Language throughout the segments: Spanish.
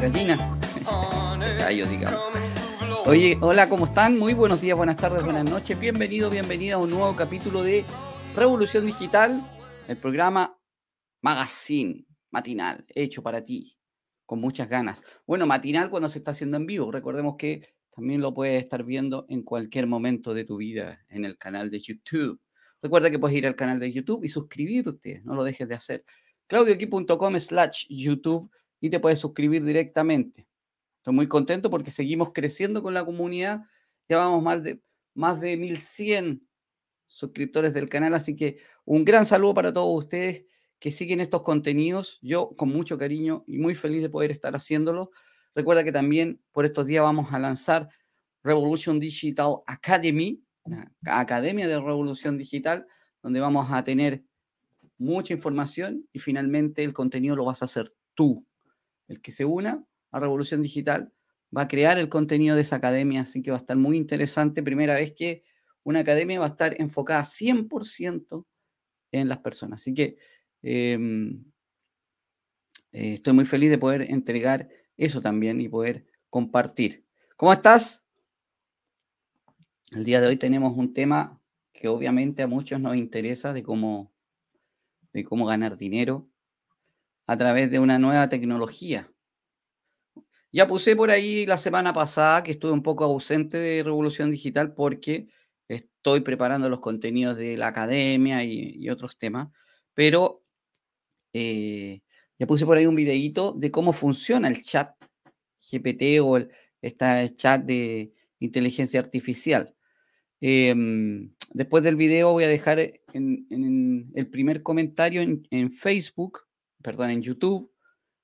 gallina. Gallo, digamos. Oye, hola, ¿cómo están? Muy buenos días, buenas tardes, buenas noches. Bienvenido, bienvenida a un nuevo capítulo de Revolución Digital, el programa Magazine matinal, hecho para ti, con muchas ganas. Bueno, matinal cuando se está haciendo en vivo. Recordemos que también lo puedes estar viendo en cualquier momento de tu vida en el canal de YouTube. Recuerda que puedes ir al canal de YouTube y suscribirte, no lo dejes de hacer. claudioqui.com slash YouTube y te puedes suscribir directamente. Estoy muy contento porque seguimos creciendo con la comunidad. Ya vamos más de, más de 1100 suscriptores del canal, así que un gran saludo para todos ustedes que siguen estos contenidos. Yo con mucho cariño y muy feliz de poder estar haciéndolo. Recuerda que también por estos días vamos a lanzar Revolution Digital Academy, la Academia de Revolución Digital, donde vamos a tener mucha información y finalmente el contenido lo vas a hacer tú. El que se una a Revolución Digital va a crear el contenido de esa academia, así que va a estar muy interesante. Primera vez que una academia va a estar enfocada 100% en las personas. Así que eh, eh, estoy muy feliz de poder entregar eso también y poder compartir. ¿Cómo estás? El día de hoy tenemos un tema que obviamente a muchos nos interesa de cómo, de cómo ganar dinero a través de una nueva tecnología. Ya puse por ahí la semana pasada que estuve un poco ausente de Revolución Digital porque estoy preparando los contenidos de la academia y, otros temas, pero eh, ya puse por ahí un videíto de cómo funciona el chat GPT o el chat de inteligencia artificial. Eh, después del video voy a dejar en, el primer comentario en, en, Facebook, perdón, en YouTube,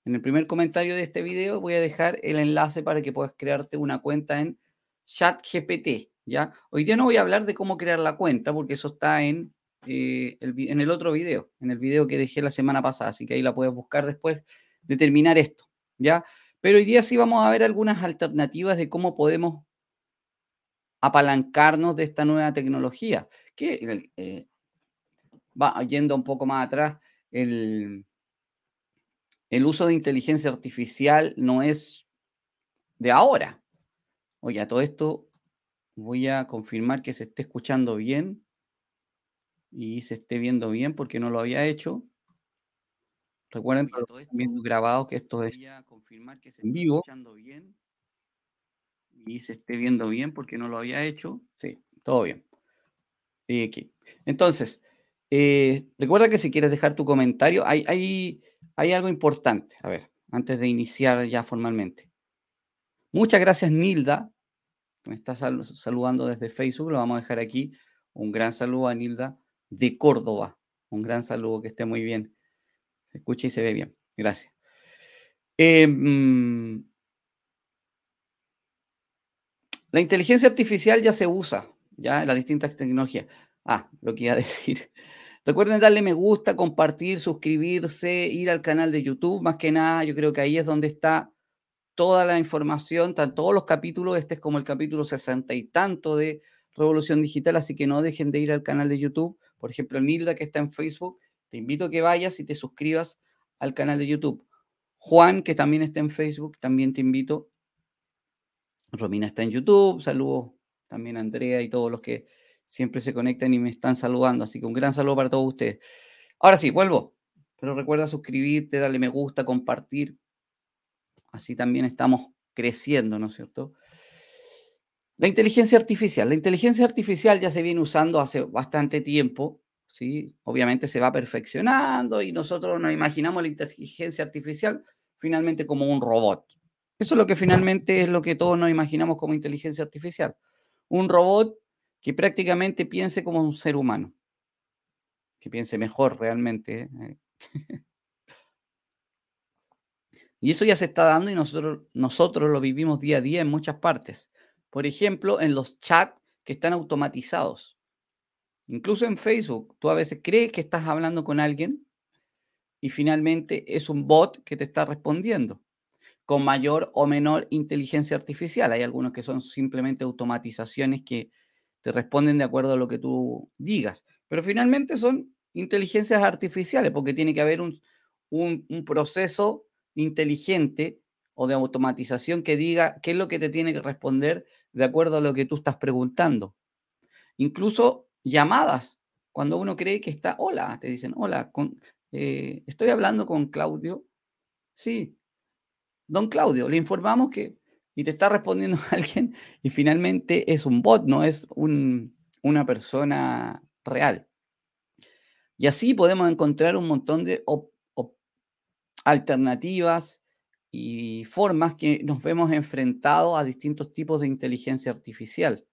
en el primer comentario de este video voy a dejar el enlace para que puedas crearte una cuenta en ChatGPT. ¿ya? Hoy día no voy a hablar de cómo crear la cuenta porque eso está en eh, el, en el otro video, en el video que dejé la semana pasada, así que ahí la puedes buscar después de terminar esto, ¿ya? Pero hoy día sí vamos a ver algunas alternativas de cómo podemos apalancarnos de esta nueva tecnología, que eh, va yendo un poco más atrás, el, el uso de inteligencia artificial no es de ahora. Oye, a todo esto voy a confirmar que se esté escuchando bien y se esté viendo bien porque no lo había hecho. Recuerden todo esto viendo grabado que esto es confirmar que se en vivo bien y se esté viendo bien porque no lo había hecho. Sí, todo bien. Y aquí. Entonces, eh, recuerda que si quieres dejar tu comentario, hay, hay, hay algo importante. A ver, antes de iniciar ya formalmente. Muchas gracias, Nilda. Me está saludando desde Facebook. Lo vamos a dejar aquí. Un gran saludo a Nilda de Córdoba. Un gran saludo, que esté muy bien. Se escucha y se ve bien. Gracias. Eh, la inteligencia artificial ya se usa, ya en las distintas tecnologías. Ah, lo que iba a decir. Recuerden darle me gusta, compartir, suscribirse, ir al canal de YouTube. Más que nada, yo creo que ahí es donde está toda la información, todos los capítulos. Este es como el capítulo sesenta y tanto de Revolución Digital, así que no dejen de ir al canal de YouTube por ejemplo, Nilda, que está en Facebook, te invito a que vayas y te suscribas al canal de YouTube. Juan, que también está en Facebook, también te invito. Romina está en YouTube, saludos también a Andrea y todos los que siempre se conectan y me están saludando. Así que un gran saludo para todos ustedes. Ahora sí, vuelvo. Pero recuerda suscribirte, darle me gusta, compartir. Así también estamos creciendo, ¿no es cierto? La inteligencia artificial. La inteligencia artificial ya se viene usando hace bastante tiempo, ¿sí? Obviamente se va perfeccionando y nosotros nos imaginamos la inteligencia artificial finalmente como un robot. Eso es lo que finalmente es lo que todos nos imaginamos como inteligencia artificial. Un robot que prácticamente piense como un ser humano. Que piense mejor realmente. ¿eh? y eso ya se está dando y nosotros, nosotros lo vivimos día a día en muchas partes. Por ejemplo, en los chats que están automatizados. Incluso en Facebook, tú a veces crees que estás hablando con alguien y finalmente es un bot que te está respondiendo con mayor o menor inteligencia artificial. Hay algunos que son simplemente automatizaciones que te responden de acuerdo a lo que tú digas. Pero finalmente son inteligencias artificiales, porque tiene que haber un, un, proceso inteligente o de automatización que diga qué es lo que te tiene que responder de acuerdo a lo que tú estás preguntando. Incluso llamadas, cuando uno cree que está, hola, te dicen, hola, con, eh, estoy hablando con Claudio. Sí, don Claudio, le informamos que, y te está respondiendo alguien, y finalmente es un bot, no es una persona real. Y así podemos encontrar un montón de alternativas y formas que nos vemos enfrentados a distintos tipos de inteligencia artificial.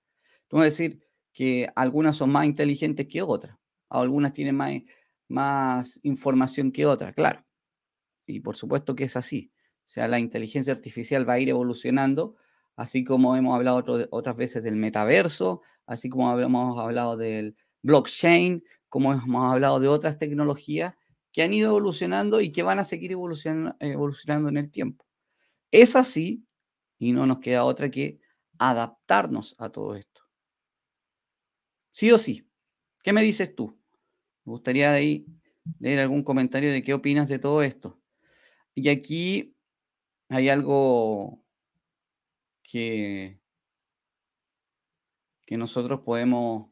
Vas a decir que algunas son más inteligentes que otras, algunas tienen más, más información que otras, claro. Y por supuesto que es así. O sea, la inteligencia artificial va a ir evolucionando, así como hemos hablado otras veces del metaverso, así como hemos hablado del blockchain, como hemos hablado de otras tecnologías que han ido evolucionando y que van a seguir evolucionando, en el tiempo. Es así y no nos queda otra que adaptarnos a todo esto. Sí o sí. ¿Qué me dices tú? Me gustaría ahí leer algún comentario de qué opinas de todo esto. Y aquí hay algo que, que nosotros podemos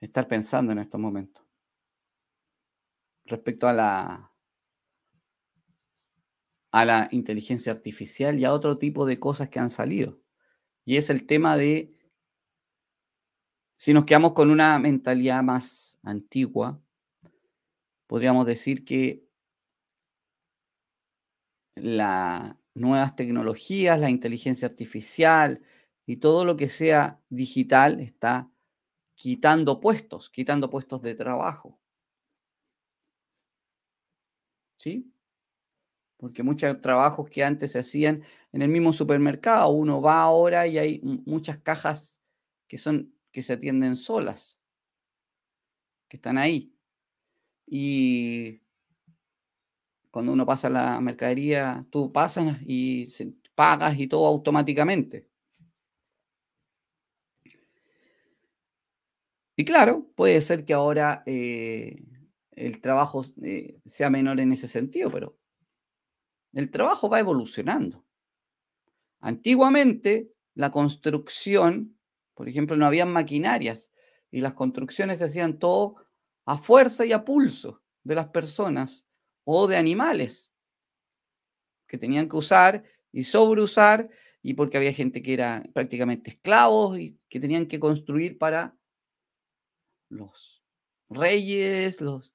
estar pensando en estos momentos respecto a la, a la inteligencia artificial y a otro tipo de cosas que han salido. Y es el tema de, si nos quedamos con una mentalidad más antigua, podríamos decir que las nuevas tecnologías, la inteligencia artificial y todo lo que sea digital está quitando puestos, quitando puestos de trabajo. ¿sí? Porque muchos trabajos que antes se hacían en el mismo supermercado, uno va ahora y hay muchas cajas que son que se atienden solas, que están ahí. Y cuando uno pasa la mercadería, tú pasas y pagas y todo automáticamente. Y claro, puede ser que ahora eh, el trabajo eh, sea menor en ese sentido, pero el trabajo va evolucionando. Antiguamente, la construcción, por ejemplo, no había maquinarias y las construcciones se hacían todo a fuerza y a pulso de las personas o de animales que tenían que usar y sobreusar y porque había gente que era prácticamente esclavos y que tenían que construir para los reyes, los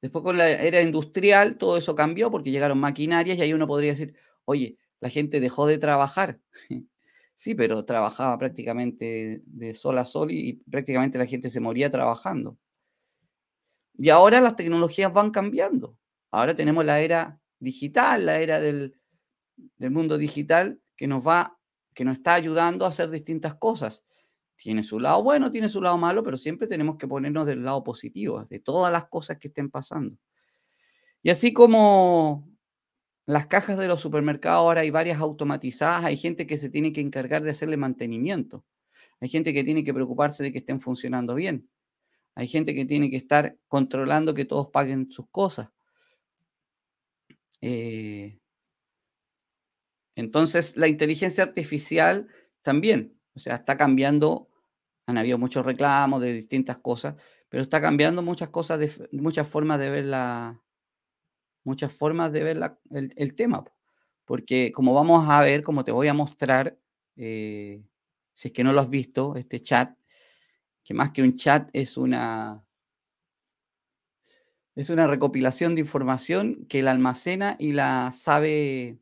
Después con la era industrial todo eso cambió porque llegaron maquinarias y ahí uno podría decir, oye, la gente dejó de trabajar. sí, pero trabajaba prácticamente de sol a sol y, prácticamente la gente se moría trabajando. Y ahora las tecnologías van cambiando. Ahora tenemos la era digital, la era del, mundo digital que nos va, que nos está ayudando a hacer distintas cosas. Tiene su lado bueno, tiene su lado malo, pero siempre tenemos que ponernos del lado positivo, de todas las cosas que estén pasando. Y así como las cajas de los supermercados ahora hay varias automatizadas, hay gente que se tiene que encargar de hacerle mantenimiento. Hay gente que tiene que preocuparse de que estén funcionando bien. Hay gente que tiene que estar controlando que todos paguen sus cosas. Eh, entonces, la inteligencia artificial también o sea, está cambiando, han habido muchos reclamos de distintas cosas, pero está cambiando muchas cosas, de, muchas formas de ver la, muchas formas de ver el, tema. Porque como vamos a ver, como te voy a mostrar, eh, si es que no lo has visto, este chat, que más que un chat es una, es una recopilación de información que la almacena y la sabe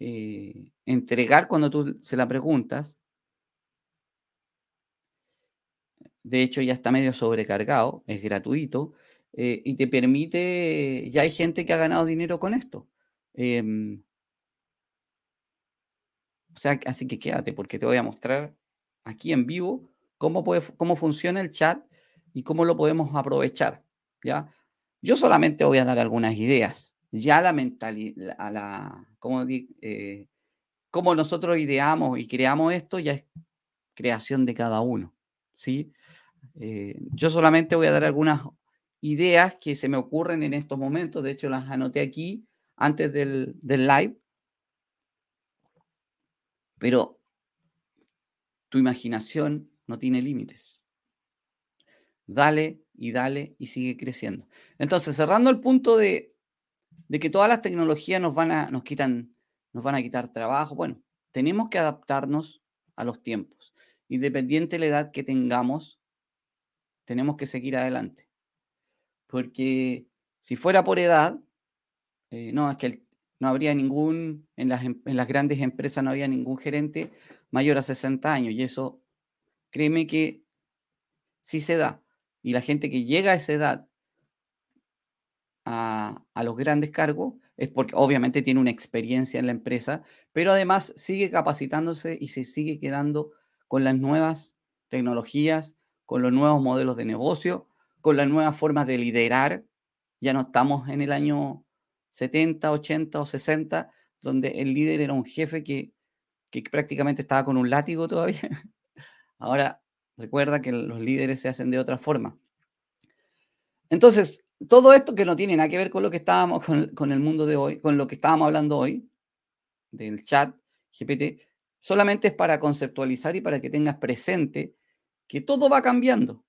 eh, entregar cuando tú se la preguntas. De hecho, ya está medio sobrecargado, es gratuito eh, y te permite, ya hay gente que ha ganado dinero con esto. Em, o sea, así que quédate porque te voy a mostrar aquí en vivo cómo, cómo funciona el chat y cómo lo podemos aprovechar. ¿Ya? Yo solamente voy a dar algunas ideas. Ya la mentalidad, la, como, eh, nosotros ideamos y creamos esto ya es creación de cada uno. ¿sí? Eh, yo solamente voy a dar algunas ideas que se me ocurren en estos momentos. De hecho, las anoté aquí antes del, del live. Pero tu imaginación no tiene límites. Dale y dale y sigue creciendo. Entonces, cerrando el punto de, de que todas las tecnologías nos van a, nos quitan, nos van a quitar trabajo. Bueno, tenemos que adaptarnos a los tiempos. Independiente de la edad que tengamos, tenemos que seguir adelante. Porque si fuera por edad, eh, no, es que no habría ningún, en las, em, en las grandes empresas no había ningún gerente mayor a 60 años. Y eso, créeme que sí se da. Y la gente que llega a esa edad a, a los grandes cargos es porque obviamente tiene una experiencia en la empresa, pero además sigue capacitándose y se sigue quedando con las nuevas tecnologías, con los nuevos modelos de negocio, con las nuevas formas de liderar. Ya no estamos en el año 70, 80 o 60, donde el líder era un jefe que, que prácticamente estaba con un látigo todavía. Ahora recuerda que los líderes se hacen de otra forma. Entonces, todo esto que no tiene nada que ver con lo que estábamos, con, el mundo de hoy, con lo que estábamos hablando hoy, del chat GPT, solamente es para conceptualizar y para que tengas presente que todo va cambiando.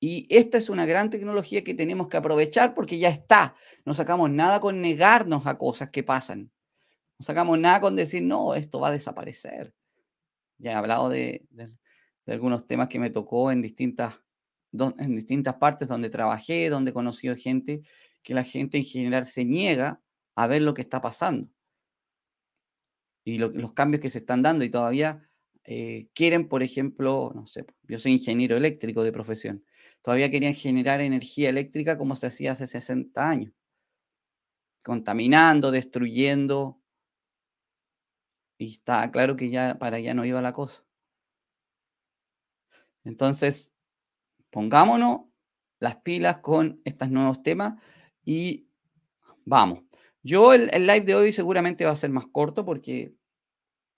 Y esta es una gran tecnología que tenemos que aprovechar porque ya está. No sacamos nada con negarnos a cosas que pasan. No sacamos nada con decir, no, esto va a desaparecer. Ya he hablado de, de algunos temas que me tocó en distintas en distintas partes donde trabajé, donde he conocido gente, que la gente en general se niega a ver lo que está pasando. Y lo, los cambios que se están dando y todavía eh, quieren, por ejemplo, no sé, yo soy ingeniero eléctrico de profesión, todavía querían generar energía eléctrica como se hacía hace 60 años, contaminando, destruyendo, y está claro que ya para allá no iba la cosa. Entonces, pongámonos las pilas con estos nuevos temas y vamos. Yo el, live de hoy seguramente va a ser más corto porque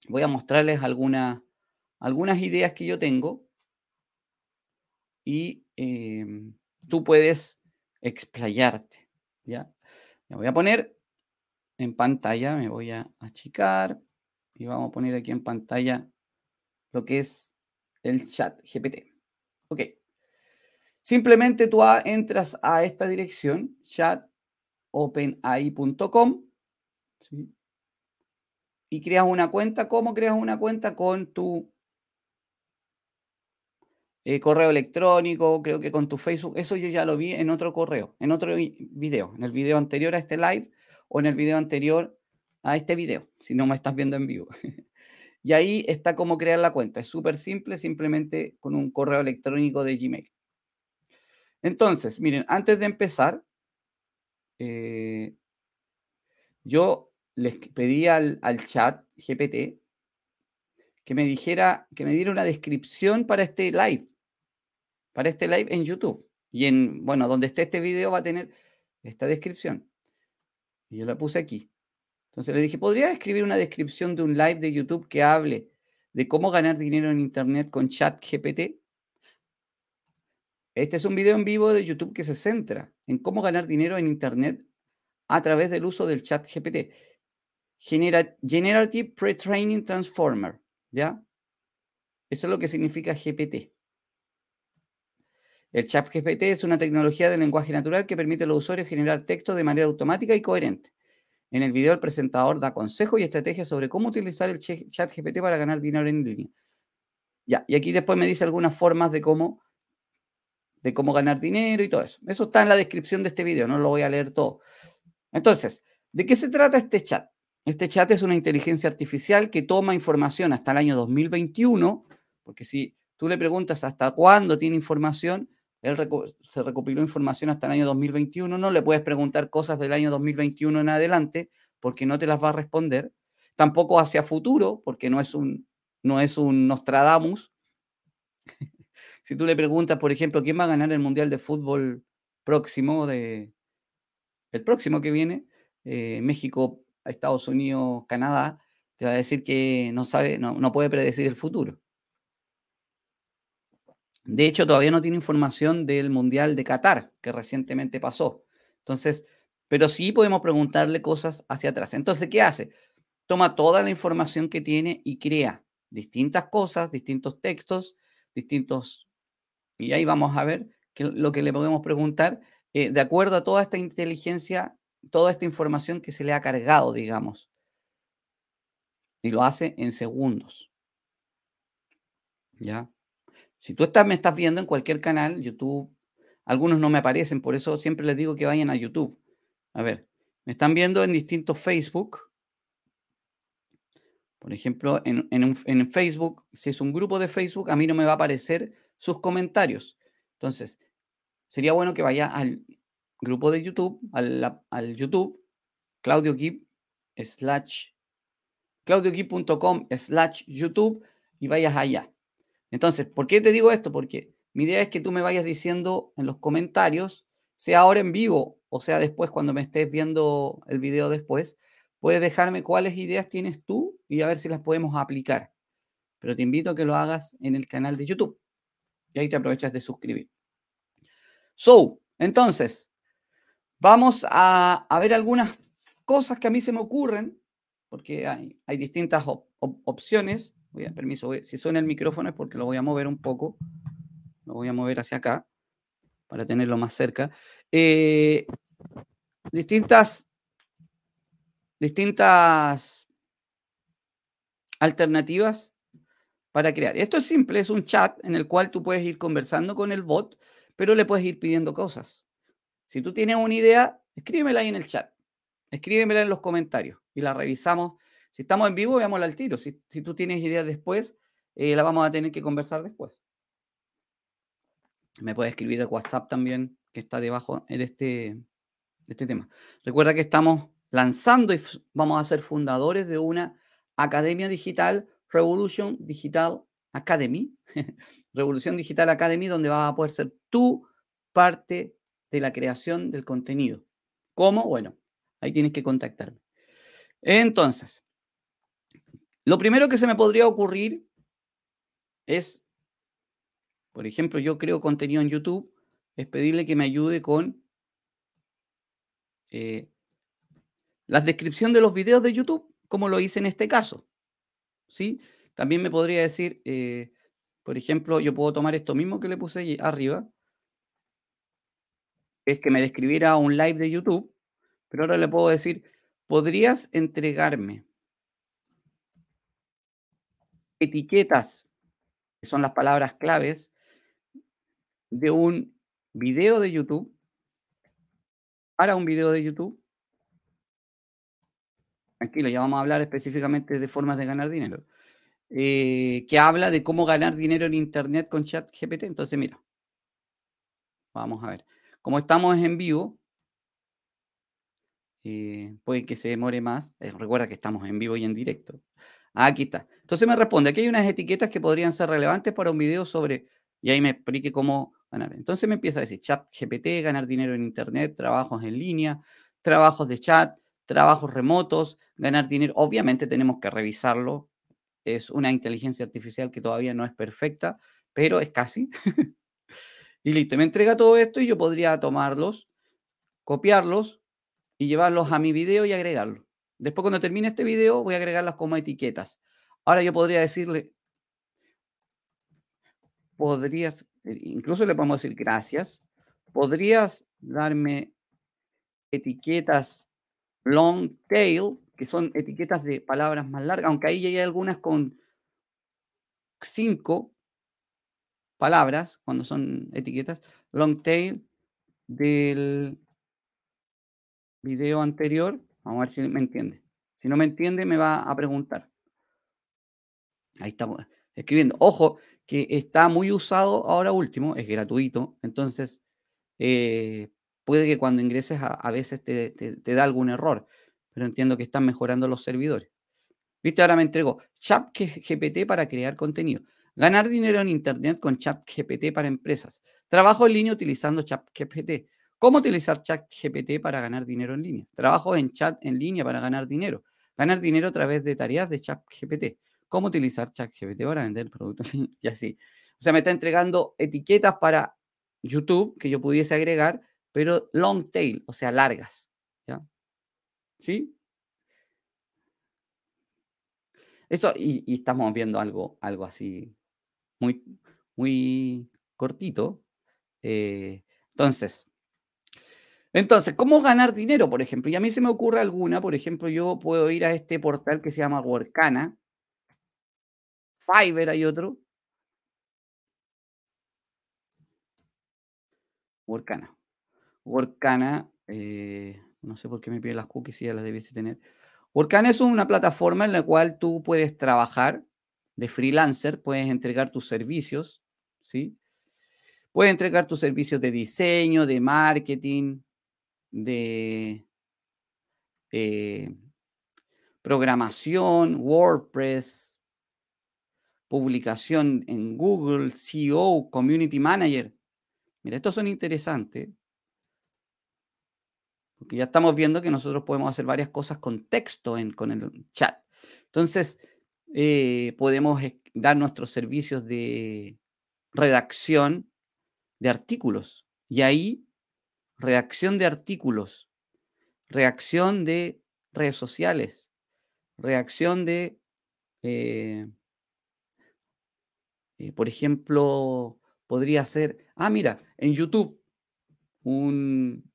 voy a mostrarles algunas, ideas que yo tengo y eh, tú puedes explayarte. ¿ya? Me voy a poner en pantalla, me voy a achicar y vamos a poner aquí en pantalla lo que es el chat GPT. Ok. Simplemente tú entras a esta dirección, chatopenai.com, ¿sí? y creas una cuenta. ¿Cómo creas una cuenta? Con tu eh, correo electrónico, creo que con tu Facebook. Eso yo ya lo vi en otro correo, en otro video, en el video anterior a este live o en el video anterior a este video, si no me estás viendo en vivo. y ahí está cómo crear la cuenta. Es súper simple, simplemente con un correo electrónico de Gmail. Entonces, miren, antes de empezar, eh, yo les pedí al, al, chat GPT que me dijera, que me diera una descripción para este live, para este live en YouTube. Y en, bueno, donde esté este video va a tener esta descripción. Y yo la puse aquí. Entonces le dije, ¿podría escribir una descripción de un live de YouTube que hable de cómo ganar dinero en Internet con chat GPT? Este es un video en vivo de YouTube que se centra en cómo ganar dinero en Internet a través del uso del chat GPT. Generative Pre-Training Transformer, ¿ya? Eso es lo que significa GPT. El chat GPT es una tecnología de lenguaje natural que permite a los usuarios generar texto de manera automática y coherente. En el video el presentador da consejos y estrategias sobre cómo utilizar el chat GPT para ganar dinero en línea. Ya, y aquí después me dice algunas formas de cómo de cómo ganar dinero y todo eso. Eso está en la descripción de este video, no lo voy a leer todo. Entonces, ¿de qué se trata este chat? Este chat es una inteligencia artificial que toma información hasta el año 2021, porque si tú le preguntas hasta cuándo tiene información, él se recopiló información hasta el año 2021, no le puedes preguntar cosas del año 2021 en adelante, porque no te las va a responder. Tampoco hacia futuro, porque no es un, no es un Nostradamus, si tú le preguntas, por ejemplo, quién va a ganar el Mundial de Fútbol próximo, de, el próximo que viene, eh, México, Estados Unidos, Canadá, te va a decir que no sabe, no, no puede predecir el futuro. De hecho, todavía no tiene información del Mundial de Qatar, que recientemente pasó. Entonces, pero sí podemos preguntarle cosas hacia atrás. Entonces, ¿qué hace? Toma toda la información que tiene y crea distintas cosas, distintos textos, distintos... Y ahí vamos a ver lo que le podemos preguntar eh, de acuerdo a toda esta inteligencia, toda esta información que se le ha cargado, digamos. Y lo hace en segundos. ¿Ya? Si tú estás, me estás viendo en cualquier canal, YouTube, algunos no me aparecen, por eso siempre les digo que vayan a YouTube. A ver, me están viendo en distintos Facebook. Por ejemplo, en, Facebook, si es un grupo de Facebook, a mí no me va a aparecer sus comentarios. Entonces, sería bueno que vaya al grupo de YouTube, al, YouTube, Claudio slash, claudiogip.com slash YouTube y vayas allá. Entonces, ¿por qué te digo esto? Porque mi idea es que tú me vayas diciendo en los comentarios, sea ahora en vivo o sea después cuando me estés viendo el video después, puedes dejarme cuáles ideas tienes tú y a ver si las podemos aplicar. Pero te invito a que lo hagas en el canal de YouTube. Y ahí te aprovechas de suscribir. So, entonces, vamos a, ver algunas cosas que a mí se me ocurren, porque hay, distintas opciones Voy a, permiso, si suena el micrófono es porque lo voy a mover un poco. Lo voy a mover hacia acá para tenerlo más cerca. Eh, distintas, distintas alternativas para crear. Esto es simple, es un chat en el cual tú puedes ir conversando con el bot, pero le puedes ir pidiendo cosas. Si tú tienes una idea, escríbemela ahí en el chat. Escríbemela en los comentarios y la revisamos si estamos en vivo, veámosla al tiro. Si, tú tienes ideas después, eh, la vamos a tener que conversar después. Me puedes escribir el WhatsApp también, que está debajo de este, este tema. Recuerda que estamos lanzando y vamos a ser fundadores de una academia digital, Revolution Digital Academy. Revolución Digital Academy, donde vas a poder ser tú parte de la creación del contenido. ¿Cómo? Bueno, ahí tienes que contactarme. Entonces, lo primero que se me podría ocurrir es, por ejemplo, yo creo contenido en YouTube, es pedirle que me ayude con eh, la descripción de los videos de YouTube, como lo hice en este caso. ¿Sí? También me podría decir, eh, por ejemplo, yo puedo tomar esto mismo que le puse arriba, es que me describiera un live de YouTube, pero ahora le puedo decir, ¿podrías entregarme etiquetas, que son las palabras claves, de un video de YouTube para un video de YouTube. Tranquilo, ya vamos a hablar específicamente de formas de ganar dinero. Eh, que habla de cómo ganar dinero en Internet con ChatGPT. Entonces, mira, vamos a ver. Como estamos en vivo, eh, puede que se demore más. Eh, recuerda que estamos en vivo y en directo. Aquí está. Entonces me responde, aquí hay unas etiquetas que podrían ser relevantes para un video sobre, y ahí me explique cómo ganar. Entonces me empieza a decir, chat GPT, ganar dinero en Internet, trabajos en línea, trabajos de chat, trabajos remotos, ganar dinero. Obviamente tenemos que revisarlo. Es una inteligencia artificial que todavía no es perfecta, pero es casi. y listo, me entrega todo esto y yo podría tomarlos, copiarlos y llevarlos a mi video y agregarlos. Después, cuando termine este video, voy a agregarlas como etiquetas. Ahora yo podría decirle, podrías, eh, incluso le podemos decir gracias, podrías darme etiquetas long tail, que son etiquetas de palabras más largas, aunque ahí hay algunas con cinco palabras, cuando son etiquetas, long tail del video anterior, Vamos a ver si me entiende. Si no me entiende, me va a preguntar. Ahí estamos escribiendo. Ojo, que está muy usado ahora último, es gratuito, entonces eh, puede que cuando ingreses a, veces te, te, da algún error, pero entiendo que están mejorando los servidores. Viste, ahora me entrego Chat GPT para crear contenido. Ganar dinero en Internet con Chat GPT para empresas. Trabajo en línea utilizando Chat GPT. ¿Cómo utilizar ChatGPT para ganar dinero en línea? Trabajo en chat en línea para ganar dinero. Ganar dinero a través de tareas de ChatGPT. ¿Cómo utilizar ChatGPT para vender productos? y así. O sea, me está entregando etiquetas para YouTube que yo pudiese agregar, pero long tail, o sea, largas. ¿ya? ¿Sí? Eso, y, estamos viendo algo, algo así muy, muy cortito. Eh, entonces, entonces, ¿cómo ganar dinero, por ejemplo? Y a mí se me ocurre alguna, por ejemplo, yo puedo ir a este portal que se llama Workana, Fiverr hay otro. Workana. Workana, eh, no sé por qué me pide las cookies si ya las debiese tener. Workana es una plataforma en la cual tú puedes trabajar de freelancer, puedes entregar tus servicios, ¿sí? Puedes entregar tus servicios de diseño, de marketing, de eh, programación, WordPress, publicación en Google, CEO, Community Manager. Mira, estos son interesantes. Porque ya estamos viendo que nosotros podemos hacer varias cosas con texto en, con el chat. Entonces, eh, podemos dar nuestros servicios de redacción de artículos. Y ahí reacción de artículos, reacción de redes sociales, reacción de, eh, eh, por ejemplo, podría ser, ah, mira, en YouTube, un,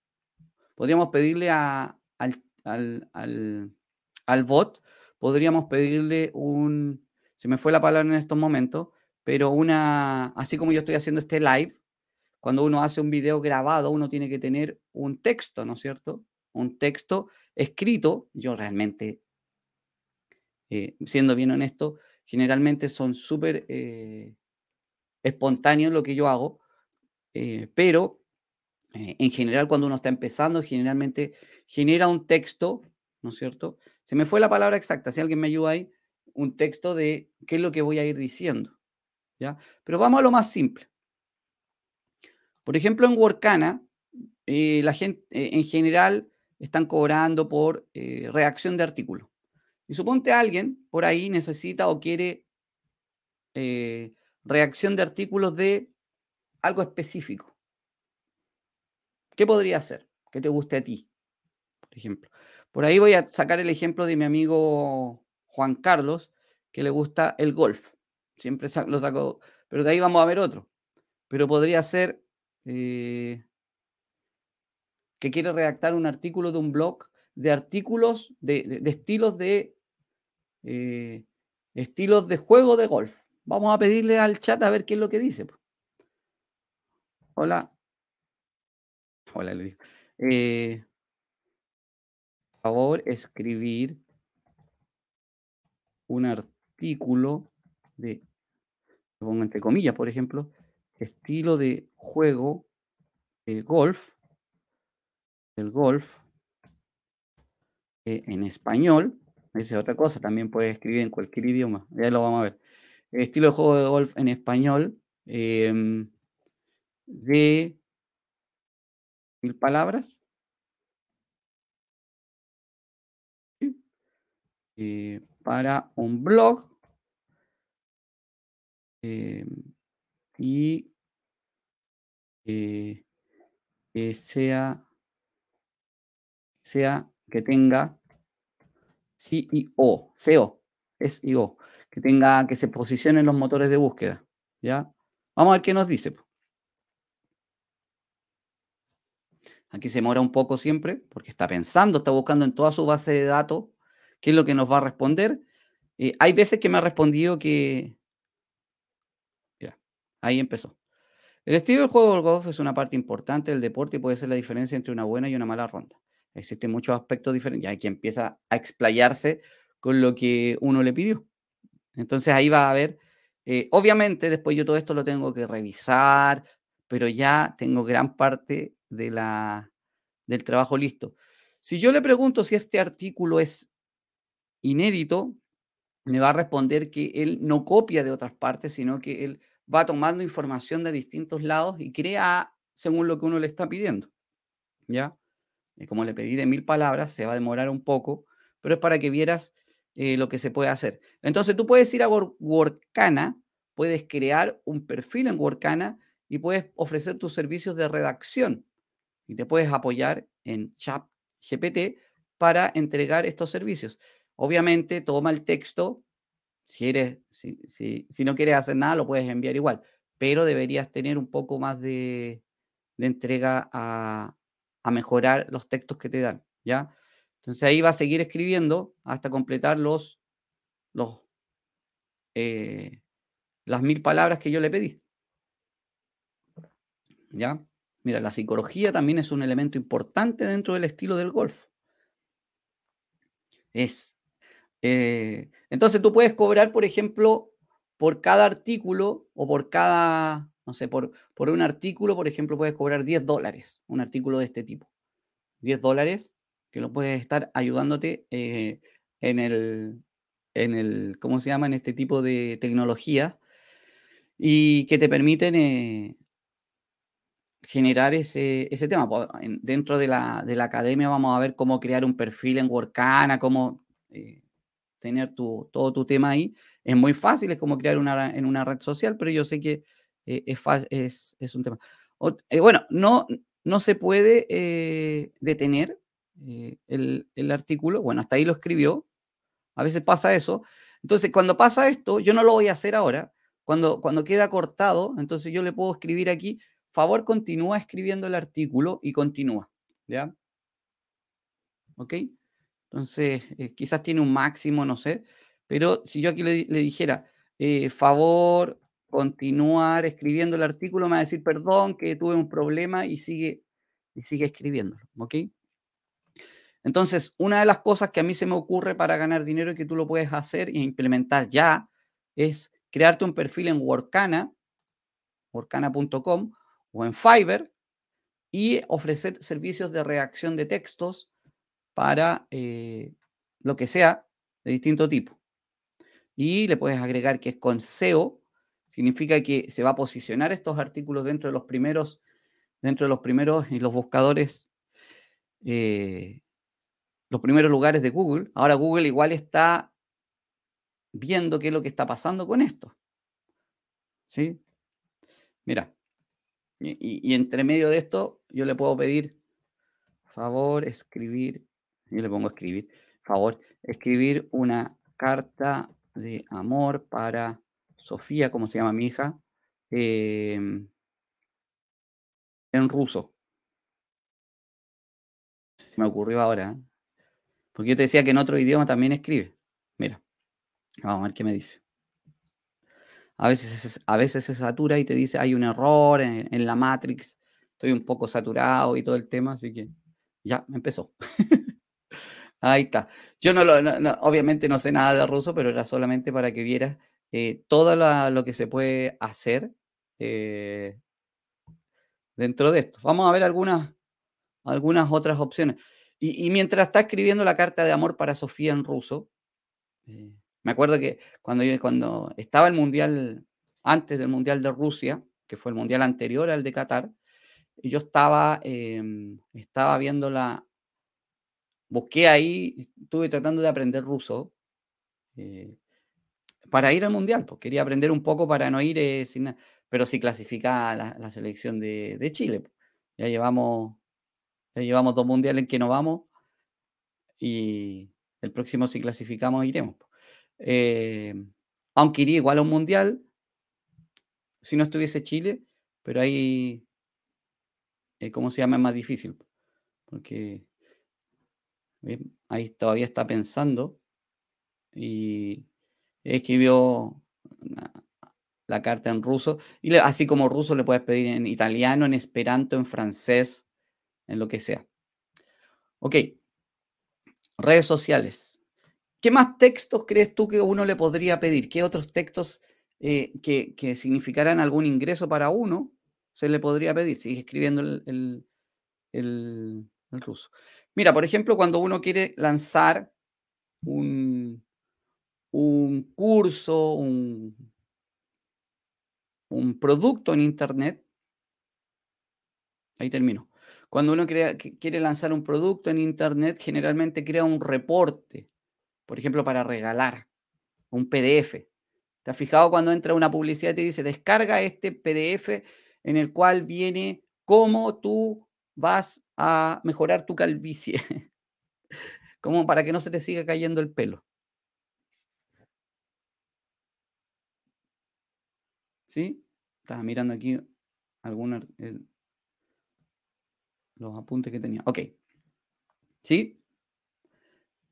podríamos pedirle a, al, al, al, bot, podríamos pedirle un, se me fue la palabra en estos momentos, pero una, así como yo estoy haciendo este live, cuando uno hace un video grabado, uno tiene que tener un texto, ¿no es cierto? Un texto escrito. Yo realmente, eh, siendo bien honesto, generalmente son súper eh, espontáneos lo que yo hago, eh, pero en general cuando uno está empezando, generalmente genera un texto, ¿no es cierto? Se me fue la palabra exacta, si alguien me ayuda ahí, un texto de qué es lo que voy a ir diciendo, ¿ya? Pero vamos a lo más simple. Por ejemplo, en Workana, eh, la gente eh, en general están cobrando por eh, reacción de artículos. Y suponte alguien por ahí necesita o quiere reacción de artículos de algo específico. ¿Qué podría hacer? ¿Qué te guste a ti? Por ejemplo. Por ahí voy a sacar el ejemplo de mi amigo Juan Carlos, que le gusta el golf. Siempre lo saco, pero de ahí vamos a ver otro. Pero podría ser eh, que quiere redactar un artículo de un blog de artículos, de, estilos de eh, estilos de juego de golf. Vamos a pedirle al chat a ver qué es lo que dice. Hola. Hola, le eh, por favor, escribir un artículo de, pongo entre comillas, por ejemplo, estilo de juego de golf, el golf eh, en español, esa es otra cosa, también puede escribir en cualquier idioma, ya lo vamos a ver. estilo de juego de golf en español em, de mil palabras. Eh, para un blog em, y eh, que sea, que tenga CEO, SEO, SEO, que tenga, que se posicione en los motores de búsqueda. ¿Ya? Vamos a ver qué nos dice. Aquí se mora un poco siempre, porque está pensando, está buscando en toda su base de datos qué es lo que nos va a responder. Eh, hay veces que me ha respondido que, Ahí empezó. El estilo del juego del golf es una parte importante del deporte y puede ser la diferencia entre una buena y una mala ronda. Existen muchos aspectos diferentes. Y hay que empieza a explayarse con lo que uno le pidió. Entonces ahí va a haber, eh, obviamente después yo todo esto lo tengo que revisar, pero ya tengo gran parte de la, del trabajo listo. Si yo le pregunto si este artículo es inédito, me va a responder que él no copia de otras partes, sino que él va tomando información de distintos lados y crea según lo que uno le está pidiendo. ¿Ya? como le pedí de mil palabras, se va a demorar un poco, pero es para que vieras eh, lo que se puede hacer. Entonces tú puedes ir a Workana, puedes crear un perfil en Workana y puedes ofrecer tus servicios de redacción y te puedes apoyar en chat GPT para entregar estos servicios. Obviamente, toma el texto. Si, no quieres hacer nada, lo puedes enviar igual, pero deberías tener un poco más de, entrega a, mejorar los textos que te dan, ¿ya? Entonces ahí va a seguir escribiendo hasta completar los, los, eh, las mil palabras que yo le pedí. ¿Ya? Mira, la psicología también es un elemento importante dentro del estilo del golf. Es, eh, entonces tú puedes cobrar, por ejemplo, por cada artículo o por cada, no sé, por, por un artículo, por ejemplo, puedes cobrar 10 dólares, un artículo de este tipo. 10 dólares que lo puedes estar ayudándote eh, en, el, en el, ¿cómo se llama? En este tipo de tecnología y que te permiten eh, generar ese, ese tema. Dentro de la, de la, academia vamos a ver cómo crear un perfil en Workana, cómo tener tu, todo tu tema ahí. Es muy fácil, es como crear una, en una red social, pero yo sé que eh, es, es, es, un tema. bueno, no, no se puede detener el, el artículo. Bueno, hasta ahí lo escribió. A veces pasa eso. Entonces, cuando pasa esto, yo no lo voy a hacer ahora cuando, cuando queda cortado, entonces yo le puedo escribir aquí, favor, continúa escribiendo el artículo y continúa. ¿Ya? ¿Ok? Entonces, eh, quizás tiene un máximo, no sé, pero si yo aquí le, dijera, eh, favor, continuar escribiendo el artículo, me va a decir, perdón, que tuve un problema y sigue, y sigue escribiéndolo. ¿Ok? Entonces, una de las cosas que a mí se me ocurre para ganar dinero y que tú lo puedes hacer e implementar ya es crearte un perfil en Workana, workana.com o en Fiverr y ofrecer servicios de reacción de textos para eh, lo que sea de distinto tipo. Y le puedes agregar que es con SEO, significa que se va a posicionar estos artículos dentro de los primeros, dentro de los primeros y los buscadores, eh, los primeros lugares de Google. Ahora Google igual está viendo qué es lo que está pasando con esto. ¿Sí? Mira, y, entre medio de esto yo le puedo pedir, favor, escribir, yo le pongo escribir, favor, escribir una carta de amor para Sofía, como se llama mi hija, em, en ruso. Se me ocurrió ahora, ¿eh? porque yo te decía que en otro idioma también escribe. Mira. Vamos a ver qué me dice. A veces, a veces se satura y te dice hay un error en, la Matrix. Estoy un poco saturado y todo el tema, así que ya empezó. Ahí está. Yo no lo, obviamente no sé nada de ruso, pero era solamente para que vieras eh, todo lo que se puede hacer eh, dentro de esto. Vamos a ver algunas, algunas otras opciones. Y, mientras está escribiendo la carta de amor para Sofía en ruso, eh, me acuerdo que cuando, cuando estaba el Mundial, antes del Mundial de Rusia, que fue el Mundial anterior al de Qatar, yo estaba, em, estaba viendo la... Busqué ahí, estuve tratando de aprender ruso eh, para ir al Mundial, pues quería aprender un poco para no ir eh, sin pero sí clasifica la, selección de, Chile. Pues. Ya llevamos, ya llevamos dos mundiales en que no vamos y el próximo si clasificamos iremos. Pues. Eh, aunque iría igual a un mundial si no estuviese Chile, pero ahí, ¿cómo se llama? Es más difícil. Porque ahí todavía está pensando y escribió la carta en ruso. Y así como ruso le puedes pedir en italiano, en esperanto, en francés, en lo que sea. Ok. Redes sociales. ¿Qué más textos crees tú que uno le podría pedir? ¿Qué otros textos eh, que, significaran algún ingreso para uno se le podría pedir? Sigue escribiendo el, ruso. Mira, por ejemplo, cuando uno quiere lanzar un, un curso, un, un producto en Internet, ahí termino. Cuando uno quiere lanzar un producto en Internet, generalmente crea un reporte por ejemplo, para regalar un PDF. ¿Te has fijado cuando entra una publicidad y te dice, descarga este PDF en el cual viene cómo tú vas a mejorar tu calvicie? como para que no se te siga cayendo el pelo. ¿Sí? Estaba mirando aquí algunos los apuntes que tenía. Ok. ¿Sí?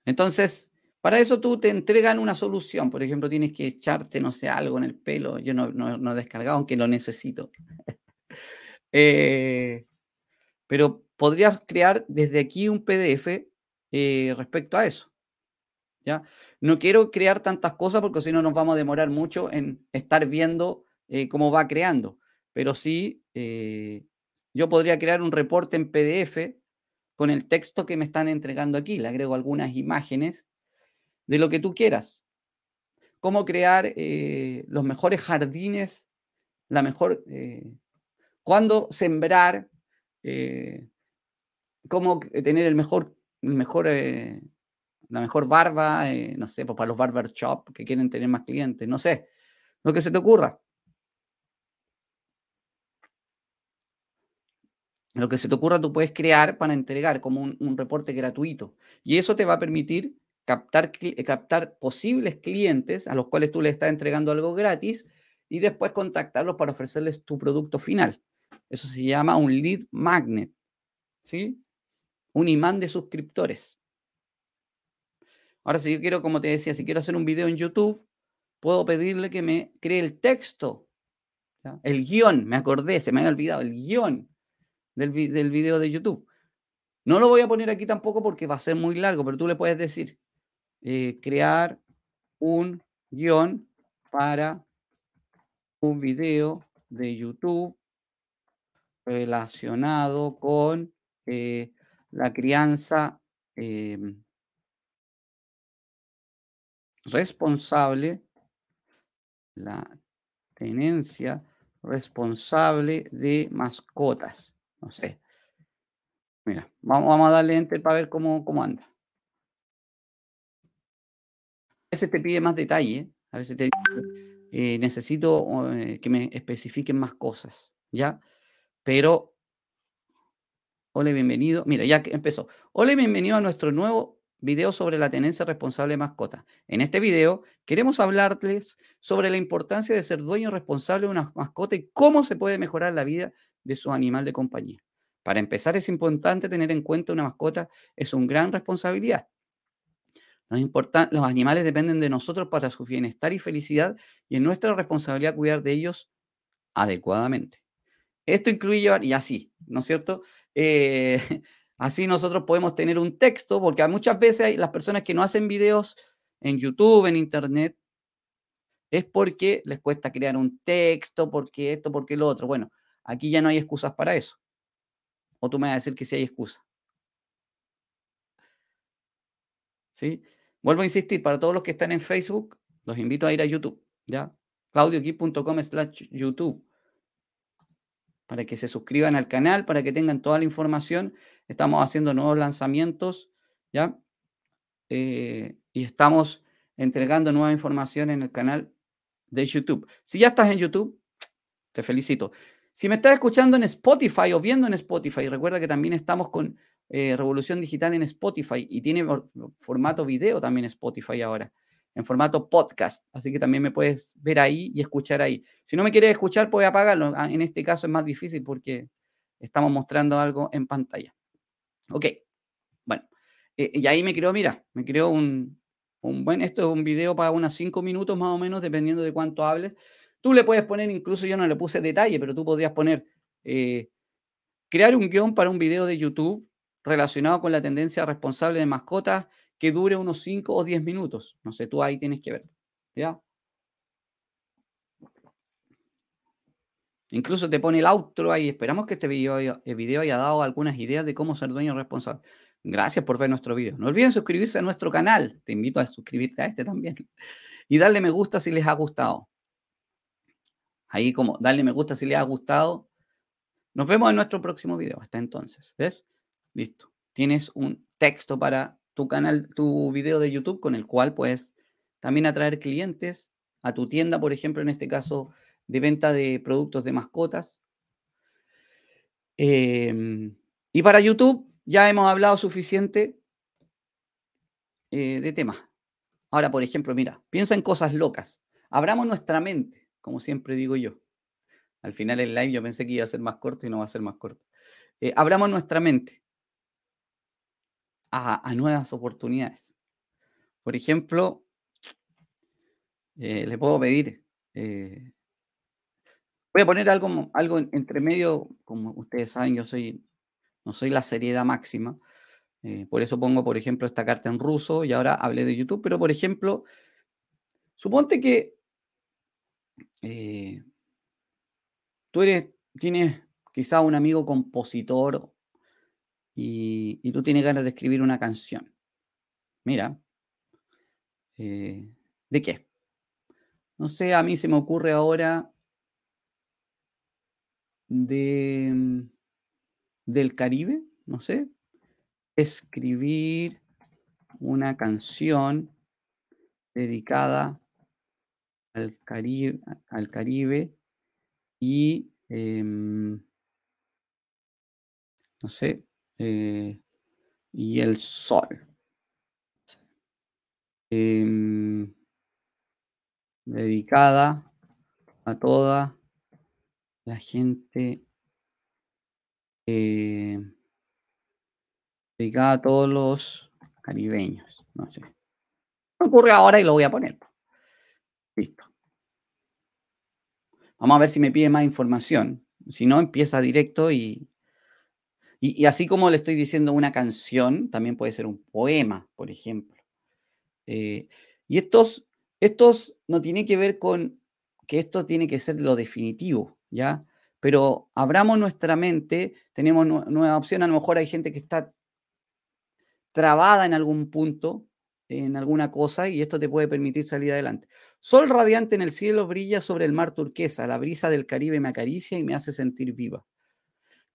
Entonces, para eso tú te entregan una solución. Por ejemplo, tienes que echarte, no sé, algo en el pelo. Yo no, no, he descargado, aunque lo necesito. Eh, pero podrías crear desde aquí un PDF eh, respecto a eso. ¿ya? No quiero crear tantas cosas porque si no nos vamos a demorar mucho en estar viendo eh, cómo va creando. Pero sí, yo podría crear un reporte en PDF con el texto que me están entregando aquí. Le agrego algunas imágenes de lo que tú quieras. Cómo crear eh, los mejores jardines, la mejor, eh, cuándo sembrar, eh, cómo tener el mejor, mejor la mejor barba, no sé, pues para los barber shop que quieren tener más clientes, no sé, lo que se te ocurra. Lo que se te ocurra tú puedes crear para entregar como un, un reporte gratuito. Y eso te va a permitir captar, eh, captar posibles clientes a los cuales tú le estás entregando algo gratis y después contactarlos para ofrecerles tu producto final. Eso se llama un lead magnet, ¿sí? Un imán de suscriptores. Ahora, si yo quiero, como te decía, si quiero hacer un video en YouTube, puedo pedirle que me cree el texto, el guion, me acordé, se me había olvidado, el guion del, video de YouTube. No lo voy a poner aquí tampoco porque va a ser muy largo, pero tú le puedes decir, eh, crear un guion para un video de YouTube relacionado con eh, la crianza em, responsable, la tenencia responsable de mascotas. No sé. Mira, vamos, a darle enter para ver cómo, cómo anda veces te pide más detalle, a veces te eh, necesito eh, que me especifiquen más cosas, ¿ya? Pero, hola, bienvenido. Mira, ya que empezó. Hola, bienvenido a nuestro nuevo video sobre la tenencia responsable de mascotas. En este video queremos hablarles sobre la importancia de ser dueño responsable de una mascota y cómo se puede mejorar la vida de su animal de compañía. Para empezar, es importante tener en cuenta una mascota es una gran responsabilidad. Los, animales dependen de nosotros para su bienestar y felicidad y es nuestra responsabilidad cuidar de ellos adecuadamente. Esto incluye llevar, y así, ¿no es cierto? Eh, así nosotros podemos tener un texto, porque muchas veces hay, las personas que no hacen videos en YouTube, en Internet, es porque les cuesta crear un texto, porque esto, porque lo otro. Bueno, aquí ya no hay excusas para eso. O tú me vas a decir que sí hay excusas. ¿Sí? Vuelvo a insistir, para todos los que están en Facebook, los invito a ir a YouTube, ¿ya? claudioquip.com slash YouTube para que se suscriban al canal, para que tengan toda la información. Estamos haciendo nuevos lanzamientos, ¿ya? Eh, y estamos entregando nueva información en el canal de YouTube. Si ya estás en YouTube, te felicito. Si me estás escuchando en Spotify o viendo en Spotify, recuerda que también estamos con eh, Revolución Digital en Spotify y tiene formato video también Spotify ahora, en formato podcast. Así que también me puedes ver ahí y escuchar ahí. Si no me quieres escuchar, puedes apagarlo. Ah, en este caso es más difícil porque estamos mostrando algo en pantalla. Ok, bueno. Eh, y ahí me creo, mira, me creo un, un buen, esto es un video para unos 5 minutos más o menos, dependiendo de cuánto hables. Tú le puedes poner, incluso yo no le puse detalle, pero tú podrías poner, eh, crear un guion para un video de YouTube relacionado con la tendencia responsable de mascotas que dure unos 5 o 10 minutos. No sé, tú ahí tienes que ver. ¿Ya? Incluso te pone el outro ahí. Esperamos que este video, el video haya dado algunas ideas de cómo ser dueño responsable. Gracias por ver nuestro video. No olviden suscribirse a nuestro canal. Te invito a suscribirte a este también. Y darle me gusta si les ha gustado. Ahí como darle me gusta si les ha gustado. Nos vemos en nuestro próximo video. Hasta entonces. ¿Ves? Listo. Tienes un texto para tu canal, tu video de YouTube con el cual puedes también atraer clientes a tu tienda, por ejemplo, en este caso de venta de productos de mascotas. Em, y para YouTube ya hemos hablado suficiente eh, de temas. Ahora, por ejemplo, mira, piensa en cosas locas. Abramos nuestra mente, como siempre digo yo. Al final el live yo pensé que iba a ser más corto y no va a ser más corto. Eh, abramos nuestra mente a, nuevas oportunidades. Por ejemplo, eh, le puedo pedir, eh, voy a poner algo, algo entre medio, como ustedes saben, yo soy, no soy la seriedad máxima, por eso pongo, por ejemplo, esta carta en ruso y ahora hablé de YouTube, pero por ejemplo, suponte que tú eres, tienes quizá un amigo compositor y, tú tienes ganas de escribir una canción. Mira, eh, ¿de qué? No sé, a mí se me ocurre ahora de, mm, del Caribe, no sé, escribir una canción dedicada al Caribe, al Caribe y, em, no sé, eh, y el sol. Em, dedicada a toda la gente, eh, dedicada a todos los caribeños, no sé. Me ocurre ahora y lo voy a poner. Listo. Vamos a ver si me pide más información. Si no, empieza directo y, y, así como le estoy diciendo una canción, también puede ser un poema, por ejemplo. Eh, y estos, estos no tiene que ver con que esto tiene que ser lo definitivo, ¿ya? Pero abramos nuestra mente, tenemos nueva opción, a lo mejor hay gente que está trabada en algún punto, en alguna cosa, y esto te puede permitir salir adelante. Sol radiante en el cielo brilla sobre el mar turquesa, la brisa del Caribe me acaricia y me hace sentir viva.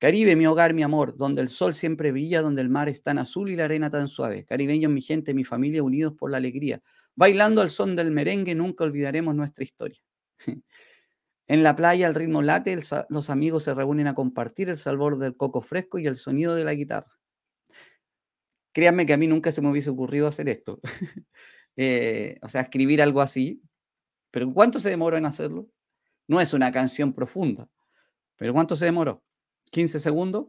Caribe, mi hogar, mi amor, donde el sol siempre brilla, donde el mar es tan azul y la arena tan suave. Caribeños, mi gente, mi familia, unidos por la alegría. Bailando al son del merengue, nunca olvidaremos nuestra historia. en la playa, el ritmo late, los amigos se reúnen a compartir el sabor del coco fresco y el sonido de la guitarra. Créanme que a mí nunca se me hubiese ocurrido hacer esto. Eh, o sea, escribir algo así. Pero ¿cuánto se demoró en hacerlo? No es una canción profunda. Pero ¿cuánto se demoró? 15 segundos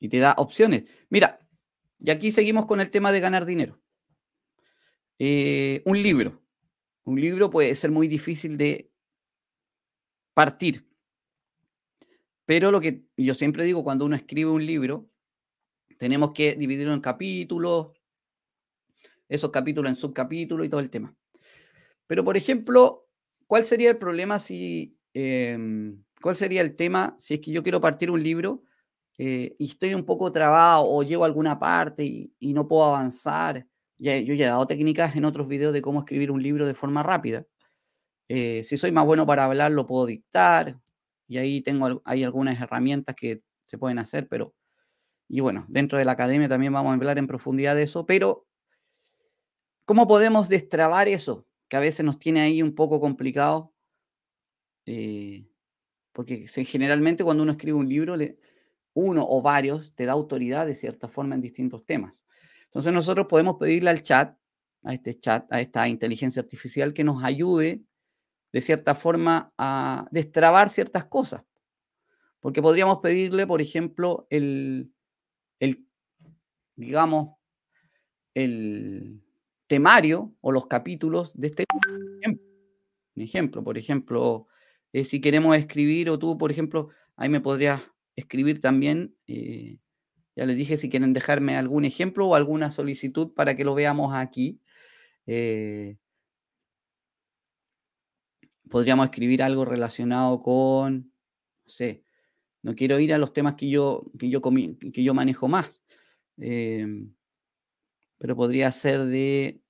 y te da opciones. Mira, y aquí seguimos con el tema de ganar dinero. Eh, un libro. Un libro puede ser muy difícil de partir. Pero lo que yo siempre digo, cuando uno escribe un libro, tenemos que dividirlo en capítulos, esos capítulos en subcapítulos y todo el tema. Pero, por ejemplo, ¿cuál sería el problema si em, ¿Cuál sería el tema si es que yo quiero partir un libro eh, y estoy un poco trabado o llego a alguna parte y, no puedo avanzar? Ya, yo ya he dado técnicas en otros videos de cómo escribir un libro de forma rápida. Eh, si soy más bueno para hablar, lo puedo dictar y ahí tengo hay algunas herramientas que se pueden hacer, pero y bueno, dentro de la academia también vamos a hablar en profundidad de eso, pero ¿cómo podemos destrabar eso? Que a veces nos tiene ahí un poco complicado. Eh, porque generalmente cuando uno escribe un libro, uno o varios te da autoridad de cierta forma en distintos temas. Entonces nosotros podemos pedirle al chat, a este chat, a esta inteligencia artificial que nos ayude de cierta forma a destrabar ciertas cosas. Porque podríamos pedirle, por ejemplo, el, el digamos, el temario o los capítulos de este. Un ejemplo, por ejemplo, eh, si queremos escribir, o tú, por ejemplo, ahí me podrías escribir también. Eh, ya les dije si quieren dejarme algún ejemplo o alguna solicitud para que lo veamos aquí. Eh, podríamos escribir algo relacionado con, no sé, no quiero ir a los temas que yo, que yo, que yo manejo más, em, pero podría ser de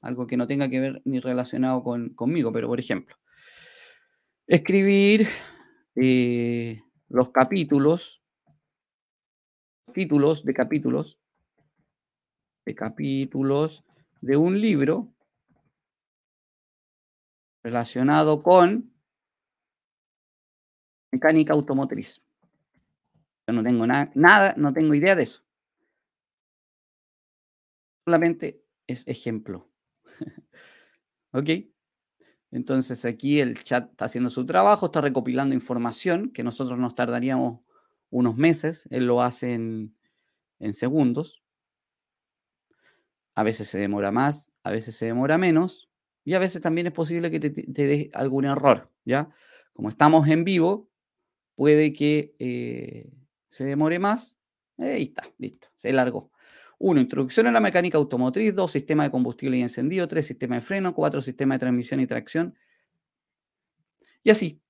algo que no tenga que ver ni relacionado con, conmigo, pero por ejemplo, escribir eh, los capítulos, títulos de capítulos, de capítulos de un libro relacionado con mecánica automotriz. Yo no tengo nada, no tengo idea de eso. Solamente es ejemplo. ¿Ok? Entonces aquí el chat está haciendo su trabajo, está recopilando información que nosotros nos tardaríamos unos meses, él lo hace en, segundos. A veces se demora más, a veces se demora menos y a veces también es posible que te, dé algún error, ¿ya? Como estamos en vivo, puede que eh, se demore más. Ahí está, listo, se largó. 1. Introducción a la mecánica automotriz. 2. Sistema de combustible y encendido. 3. Sistema de freno. 4. Sistema de transmisión y tracción. Y así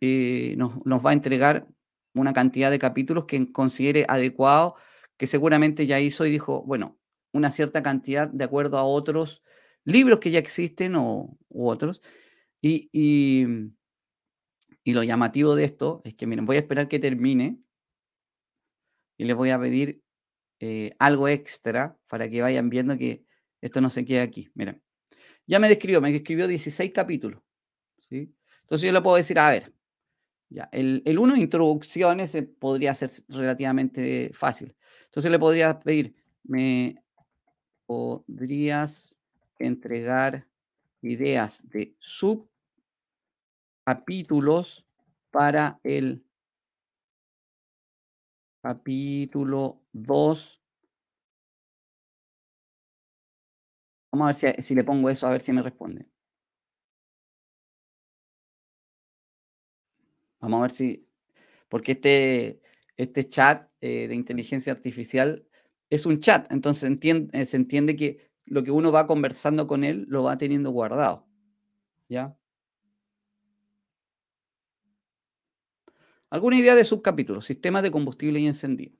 eh, nos, va a entregar una cantidad de capítulos que considere adecuado, que seguramente ya hizo y dijo, bueno, una cierta cantidad de acuerdo a otros libros que ya existen o, u otros. Y, y, lo llamativo de esto es que, miren, voy a esperar que termine y les voy a pedir eh, algo extra para que vayan viendo que esto no se queda aquí. Miren, ya me describió, me describió 16 capítulos. ¿sí? Entonces yo le puedo decir, a ver, ya, el, el uno, introducciones, eh, podría ser relativamente fácil. Entonces le podría pedir, ¿me podrías entregar ideas de subcapítulos para el capítulo 2? Vamos a ver si, le pongo eso, a ver si me responde. Vamos a ver si, porque este, este chat eh, de inteligencia artificial es un chat, entonces eh, se entiende que lo que uno va conversando con él lo va teniendo guardado. ¿Ya? ¿Alguna idea de subcapítulo? Sistema de combustible y encendido.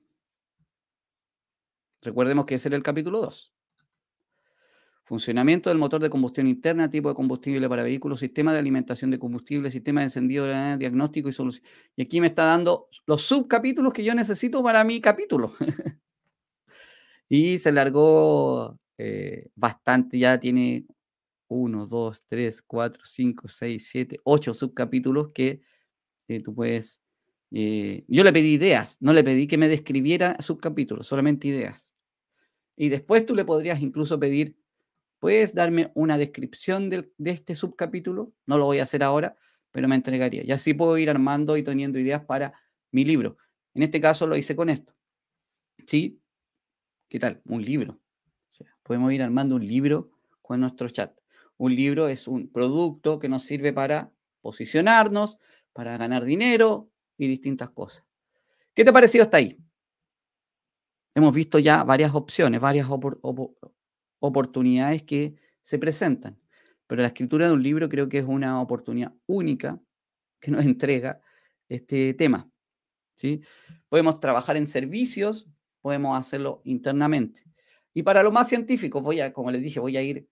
Recordemos que ese era el capítulo 2. Funcionamiento del motor de combustión interna, tipo de combustible para vehículos, sistema de alimentación de combustible, sistema de encendido, eh, diagnóstico y solución. Y aquí me está dando los subcapítulos que yo necesito para mi capítulo. y se largó eh, bastante, ya tiene uno, dos, tres, cuatro, cinco, seis, siete, ocho subcapítulos que eh, tú puedes... yo le pedí ideas, no le pedí que me describiera subcapítulos, solamente ideas. Y después tú le podrías incluso pedir ¿Puedes darme una descripción de, este subcapítulo? No lo voy a hacer ahora, pero me entregaría. Y así puedo ir armando y teniendo ideas para mi libro. En este caso lo hice con esto. ¿Sí? ¿Qué tal? Un libro. podemos ir armando un libro con nuestro chat. Un libro es un producto que nos sirve para posicionarnos, para ganar dinero y distintas cosas. ¿Qué te ha parecido hasta ahí? Hemos visto ya varias opciones, varias oportunidades que se presentan. Pero la escritura de un libro creo que es una oportunidad única que nos entrega este tema. ¿sí? Podemos trabajar en servicios, podemos hacerlo internamente. Y para lo más científico, voy a, como les dije, voy a ir,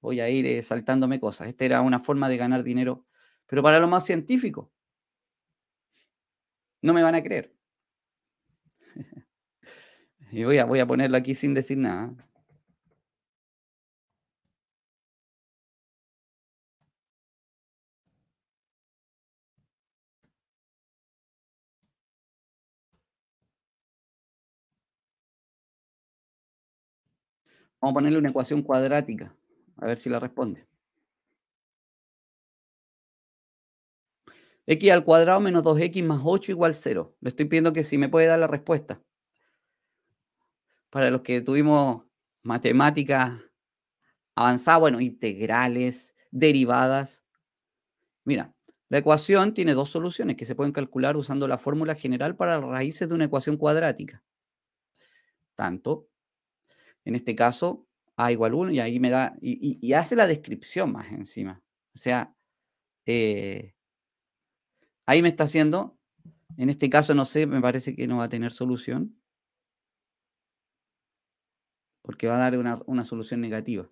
voy a ir eh, saltándome cosas. Esta era una forma de ganar dinero. Pero para lo más científico, no me van a creer. y voy a, voy a ponerlo aquí sin decir nada. Vamos a ponerle una ecuación cuadrática, a ver si la responde. X al cuadrado menos 2x más 8 igual 0. Le estoy pidiendo que si me puede dar la respuesta. Para los que tuvimos matemáticas avanzadas, bueno, integrales, derivadas. Mira, la ecuación tiene dos soluciones que se pueden calcular usando la fórmula general para las raíces de una ecuación cuadrática. Tanto en este caso, A igual 1, y ahí me da, y, hace la descripción más encima. O sea, eh, ahí me está haciendo, en este caso no sé, me parece que no va a tener solución, porque va a dar una, solución negativa.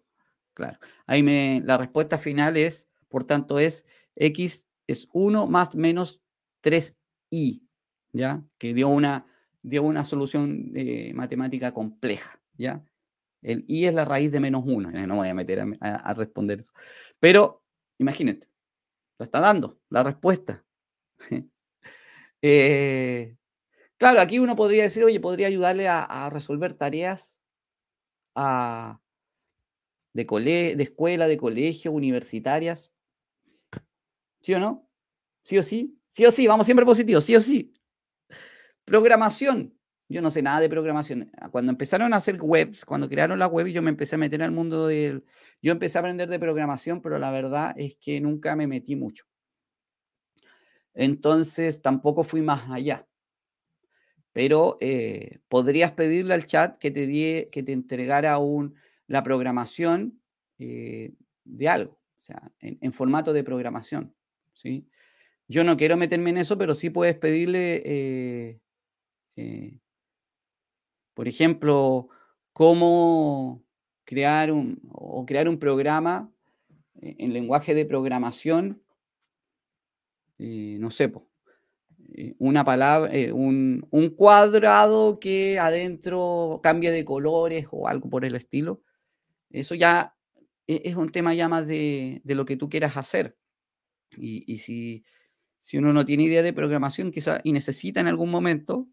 Claro. Ahí me, la respuesta final es, por tanto, es x es 1 más menos 3i, ¿ya? Que dio una, dio una solución eh, matemática compleja, ¿ya? El i es la raíz de menos 1. No voy a meter a, responder eso. Pero imagínate, Lo está dando, la respuesta. Eh, claro, aquí uno podría decir, oye, podría ayudarle a, resolver tareas de, de escuela, de colegio, universitarias. ¿Sí o no? ¿Sí o sí? Sí o sí, vamos siempre positivos, sí o sí. Programación. Yo no sé nada de programación. Cuando empezaron a hacer webs, cuando crearon la web, yo me empecé a meter al mundo del... Yo empecé a aprender de programación, pero la verdad es que nunca me metí mucho. Entonces, tampoco fui más allá. Pero eh, podrías pedirle al chat que te, que te entregara un, la programación eh, de algo, o sea, en, formato de programación. ¿sí? Yo no quiero meterme en eso, pero sí puedes pedirle, eh, por ejemplo, cómo crear un, o crear un programa en lenguaje de programación eh, no sé, eh, una palabra, eh, un, cuadrado que adentro cambie de colores o algo por el estilo. Eso ya e, es un tema ya más de, lo que tú quieras hacer. Y, si, si, uno no tiene idea de programación quizá, y necesita en algún momento,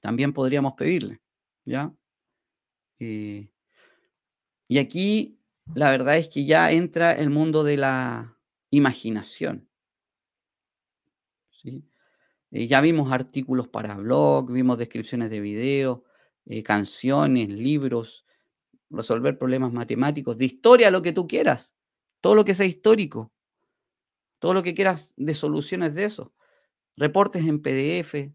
también podríamos pedirle. ¿ya? y aquí la verdad es que ya entra el mundo de la imaginación. Eh, ya vimos artículos para blog, vimos descripciones de videos, eh, canciones, libros, resolver problemas matemáticos, de historia, lo que tú quieras, todo lo que sea histórico, todo lo que quieras de soluciones de eso, reportes en PDF,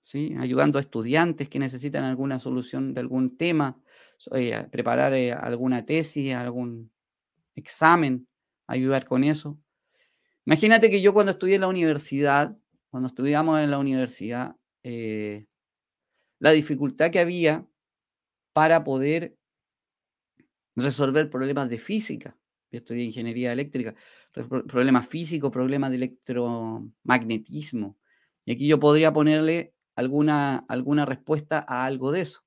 ¿sí? ayudando a estudiantes que necesitan alguna solución de algún tema, eh, preparar alguna tesis, algún examen, ayudar con eso. Imagínate que yo cuando estudié en la universidad, cuando estudiamos en la universidad, eh, la dificultad que había para poder resolver problemas de física. Yo estudié ingeniería eléctrica, problemas físicos, problemas de electromagnetismo. Y aquí yo podría ponerle alguna, alguna respuesta a algo de eso.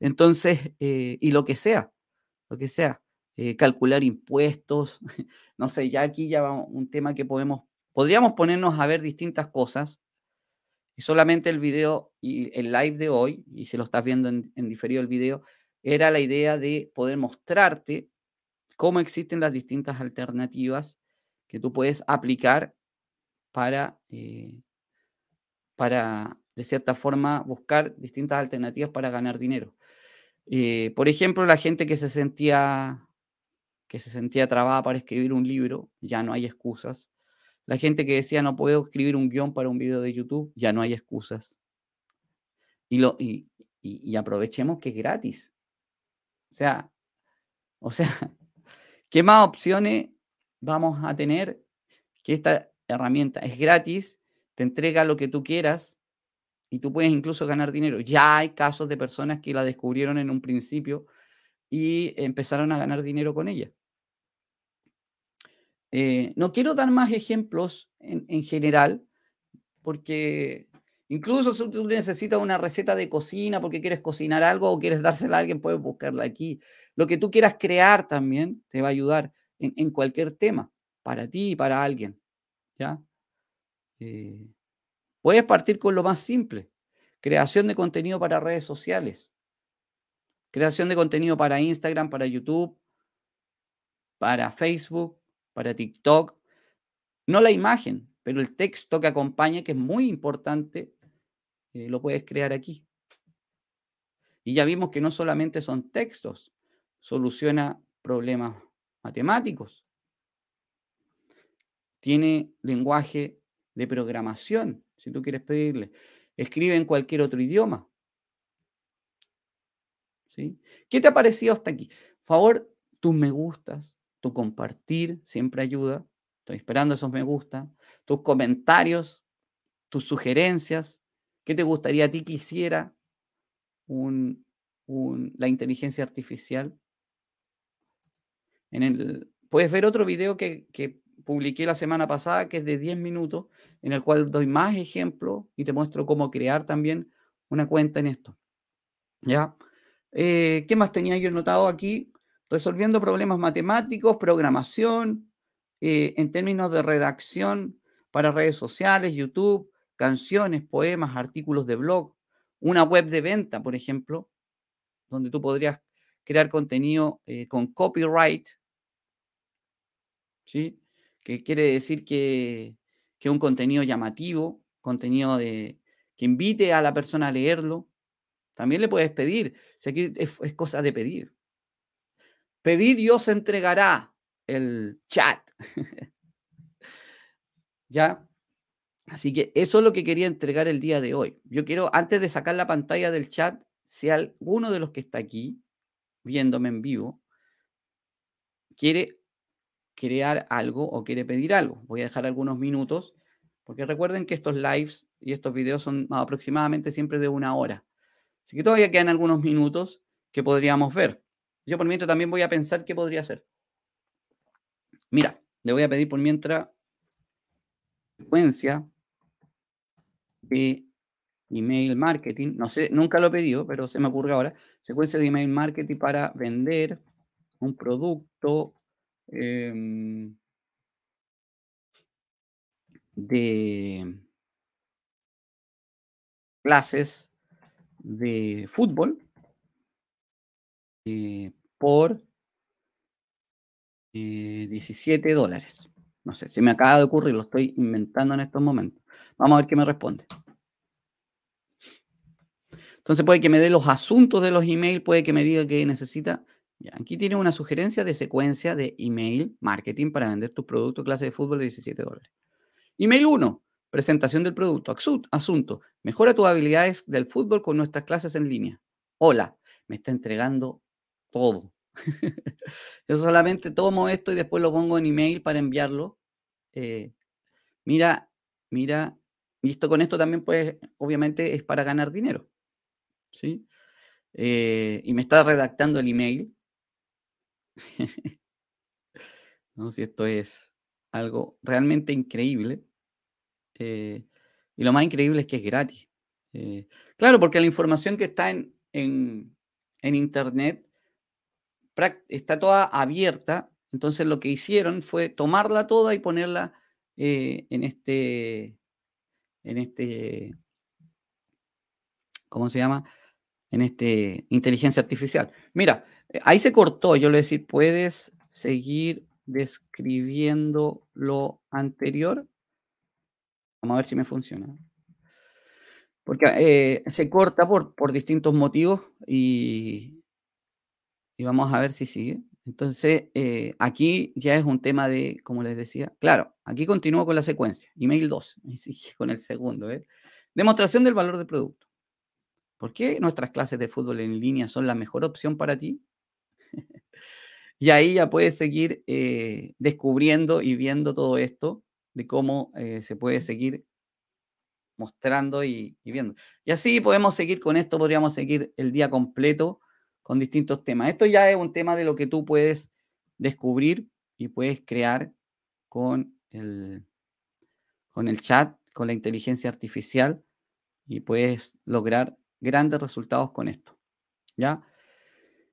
Entonces, eh, y lo que sea, lo que sea. Eh, calcular impuestos, no sé, ya aquí ya va un tema que podemos, podríamos ponernos a ver distintas cosas y solamente el video y el live de hoy, y si lo estás viendo en, diferido el video, era la idea de poder mostrarte cómo existen las distintas alternativas que tú puedes aplicar para, eh, para de cierta forma, buscar distintas alternativas para ganar dinero. Eh, por ejemplo, la gente que se sentía que se sentía trabada para escribir un libro, ya no hay excusas. La gente que decía no puedo escribir un guion para un video de YouTube, ya no hay excusas. Y, lo, y, aprovechemos que es gratis. O sea, o sea, ¿qué más opciones vamos a tener que esta herramienta es gratis, te entrega lo que tú quieras y tú puedes incluso ganar dinero? Ya hay casos de personas que la descubrieron en un principio y empezaron a ganar dinero con ella. Eh, no quiero dar más ejemplos en, general, porque incluso si tú necesitas una receta de cocina porque quieres cocinar algo o quieres dársela a alguien, puedes buscarla aquí. Lo que tú quieras crear también te va a ayudar en, cualquier tema, para ti y para alguien. ¿ya? Eh, puedes partir con lo más simple, creación de contenido para redes sociales, creación de contenido para Instagram, para YouTube, para Facebook, para TikTok. No la imagen, pero el texto que acompaña, que es muy importante, eh, lo puedes crear aquí. Y ya vimos que no solamente son textos, soluciona problemas matemáticos. Tiene lenguaje de programación, si tú quieres pedirle. Escribe en cualquier otro idioma. ¿Sí? ¿Qué te ha parecido hasta aquí? favor, tus me gustas, tu compartir siempre ayuda. Estoy esperando esos me gusta. Tus comentarios, tus sugerencias. ¿Qué te gustaría a ti que hiciera la inteligencia artificial? En el, puedes ver otro video que, que publiqué la semana pasada, que es de 10 minutos, en el cual doy más ejemplos y te muestro cómo crear también una cuenta en esto. ¿Ya? Eh, ¿Qué más tenía yo notado aquí? Resolviendo problemas matemáticos, programación, eh, en términos de redacción para redes sociales, YouTube, canciones, poemas, artículos de blog, una web de venta, por ejemplo, donde tú podrías crear contenido eh, con copyright, ¿sí? Que quiere decir que, que un contenido llamativo, contenido de, que invite a la persona a leerlo. También le puedes pedir, es, es cosa de pedir. Pedir Dios entregará el chat. ¿Ya? Así que eso es lo que quería entregar el día de hoy. Yo quiero, antes de sacar la pantalla del chat, si alguno de los que está aquí viéndome en vivo quiere crear algo o quiere pedir algo. Voy a dejar algunos minutos, porque recuerden que estos lives y estos videos son aproximadamente siempre de una hora. Así que todavía quedan algunos minutos que podríamos ver. Yo por mientras también voy a pensar qué podría hacer. Mira, le voy a pedir por mientras secuencia de email marketing. No sé, nunca lo he pedido, pero se me ocurre ahora. Secuencia de email marketing para vender un producto em, de clases de fútbol eh, por 17 eh, dólares. No sé, se me acaba de ocurrir, lo estoy inventando en estos momentos. Vamos a ver qué me responde. Entonces puede que me dé los asuntos de los emails, puede que me diga que necesita. aquí tiene una sugerencia de secuencia de email marketing para vender tus productos clase de fútbol de 17 dólares. Email 1, presentación del producto. Asunto, mejora tus habilidades del fútbol con nuestras clases en línea. Hola, me está entregando todo. Yo solamente tomo esto y después lo pongo en email para enviarlo. Eh, mira, mira, y esto con esto también pues obviamente es para ganar dinero. ¿sí? Eh, y me está redactando el email. no sé si esto es algo realmente increíble. Eh, y lo más increíble es que es gratis. Claro, porque la información que está en, en, Internet está toda abierta. Entonces lo que hicieron fue tomarla toda y ponerla en este, en este, ¿cómo se llama? en este inteligencia artificial. Mira, eh, ahí se cortó, yo le decir, ¿puedes seguir describiendo lo anterior? Vamos a ver si me funciona. Porque eh, se corta por, por distintos motivos y, y, vamos a ver si sigue. Entonces, eh, aquí ya es un tema de, como les decía, claro, aquí continúo con la secuencia, email 2, con el segundo. Demostración del valor del producto. ¿Por qué nuestras clases de fútbol en línea son la mejor opción para ti? y ahí ya puedes seguir eh, descubriendo y viendo todo esto de cómo eh, se puede seguir mostrando y, viendo. Y así podemos seguir con esto, podríamos seguir el día completo con distintos temas. Esto ya es un tema de lo que tú puedes descubrir y puedes crear con el, con el chat, con la inteligencia artificial y puedes lograr grandes resultados con esto. ¿Ya?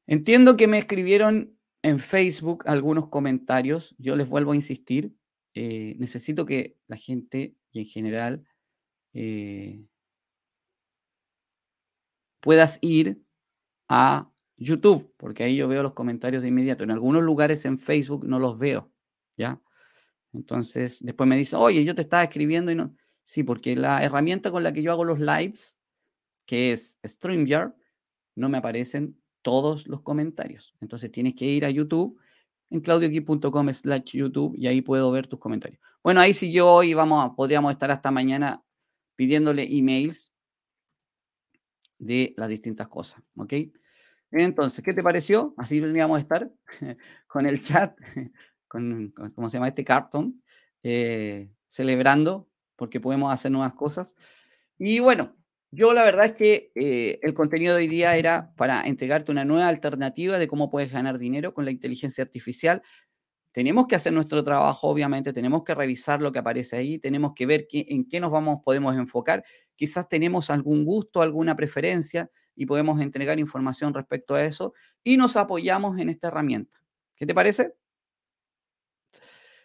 Entiendo que me escribieron en Facebook algunos comentarios. Yo les vuelvo a insistir. Eh, necesito que la gente y en general eh, puedas ir a YouTube, porque ahí yo veo los comentarios de inmediato. En algunos lugares en Facebook no los veo, ¿ya? Entonces, después me dice, oye, yo te estaba escribiendo y no. Sí, porque la herramienta con la que yo hago los lives que es StreamYard, no me aparecen todos los comentarios. Entonces tienes que ir a YouTube en claudioqui.com slash YouTube y ahí puedo ver tus comentarios. Bueno, ahí sí yo hoy vamos, podríamos estar hasta mañana pidiéndole emails de las distintas cosas, ¿ok? Entonces, ¿qué te pareció? Así vamos a estar con el chat, con, ¿cómo se llama? Este cartón, eh, celebrando porque podemos hacer nuevas cosas. Y bueno, yo la verdad es que eh, el contenido de hoy día era para entregarte una nueva alternativa de cómo puedes ganar dinero con la inteligencia artificial. Tenemos que hacer nuestro trabajo, obviamente, tenemos que revisar lo que aparece ahí, tenemos que ver en qué nos vamos, podemos enfocar. Quizás tenemos algún gusto, alguna preferencia y podemos entregar información respecto a eso y nos apoyamos en esta herramienta. ¿Qué te parece?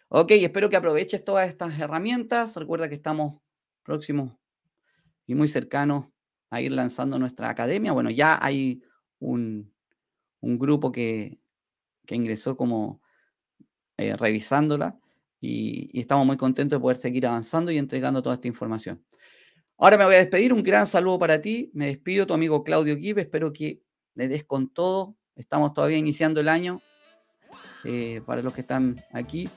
Ok, espero que aproveches todas estas herramientas. Recuerda que estamos próximos y muy cercanos a ir lanzando nuestra academia. Bueno, ya hay un, grupo que, ingresó como eh, revisándola y, estamos muy contentos de poder seguir avanzando y entregando toda esta información. Ahora me voy a despedir. Un gran saludo para ti. Me despido, tu amigo Claudio Kip. Espero que le des con todo. Estamos todavía iniciando el año. Eh, para los que están aquí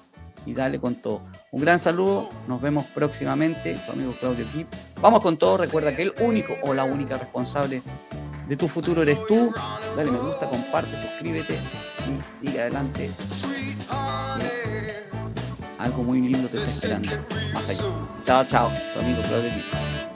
y dale con todo. Un gran saludo, nos vemos próximamente, tu amigo Claudio Kip. Vamos con todo, recuerda que el único o la única responsable de tu futuro eres tú. Dale me gusta, comparte, suscríbete y sigue adelante. Algo muy lindo te está esperando. Más allá. Chao, chao, tu amigo Claudio Kip.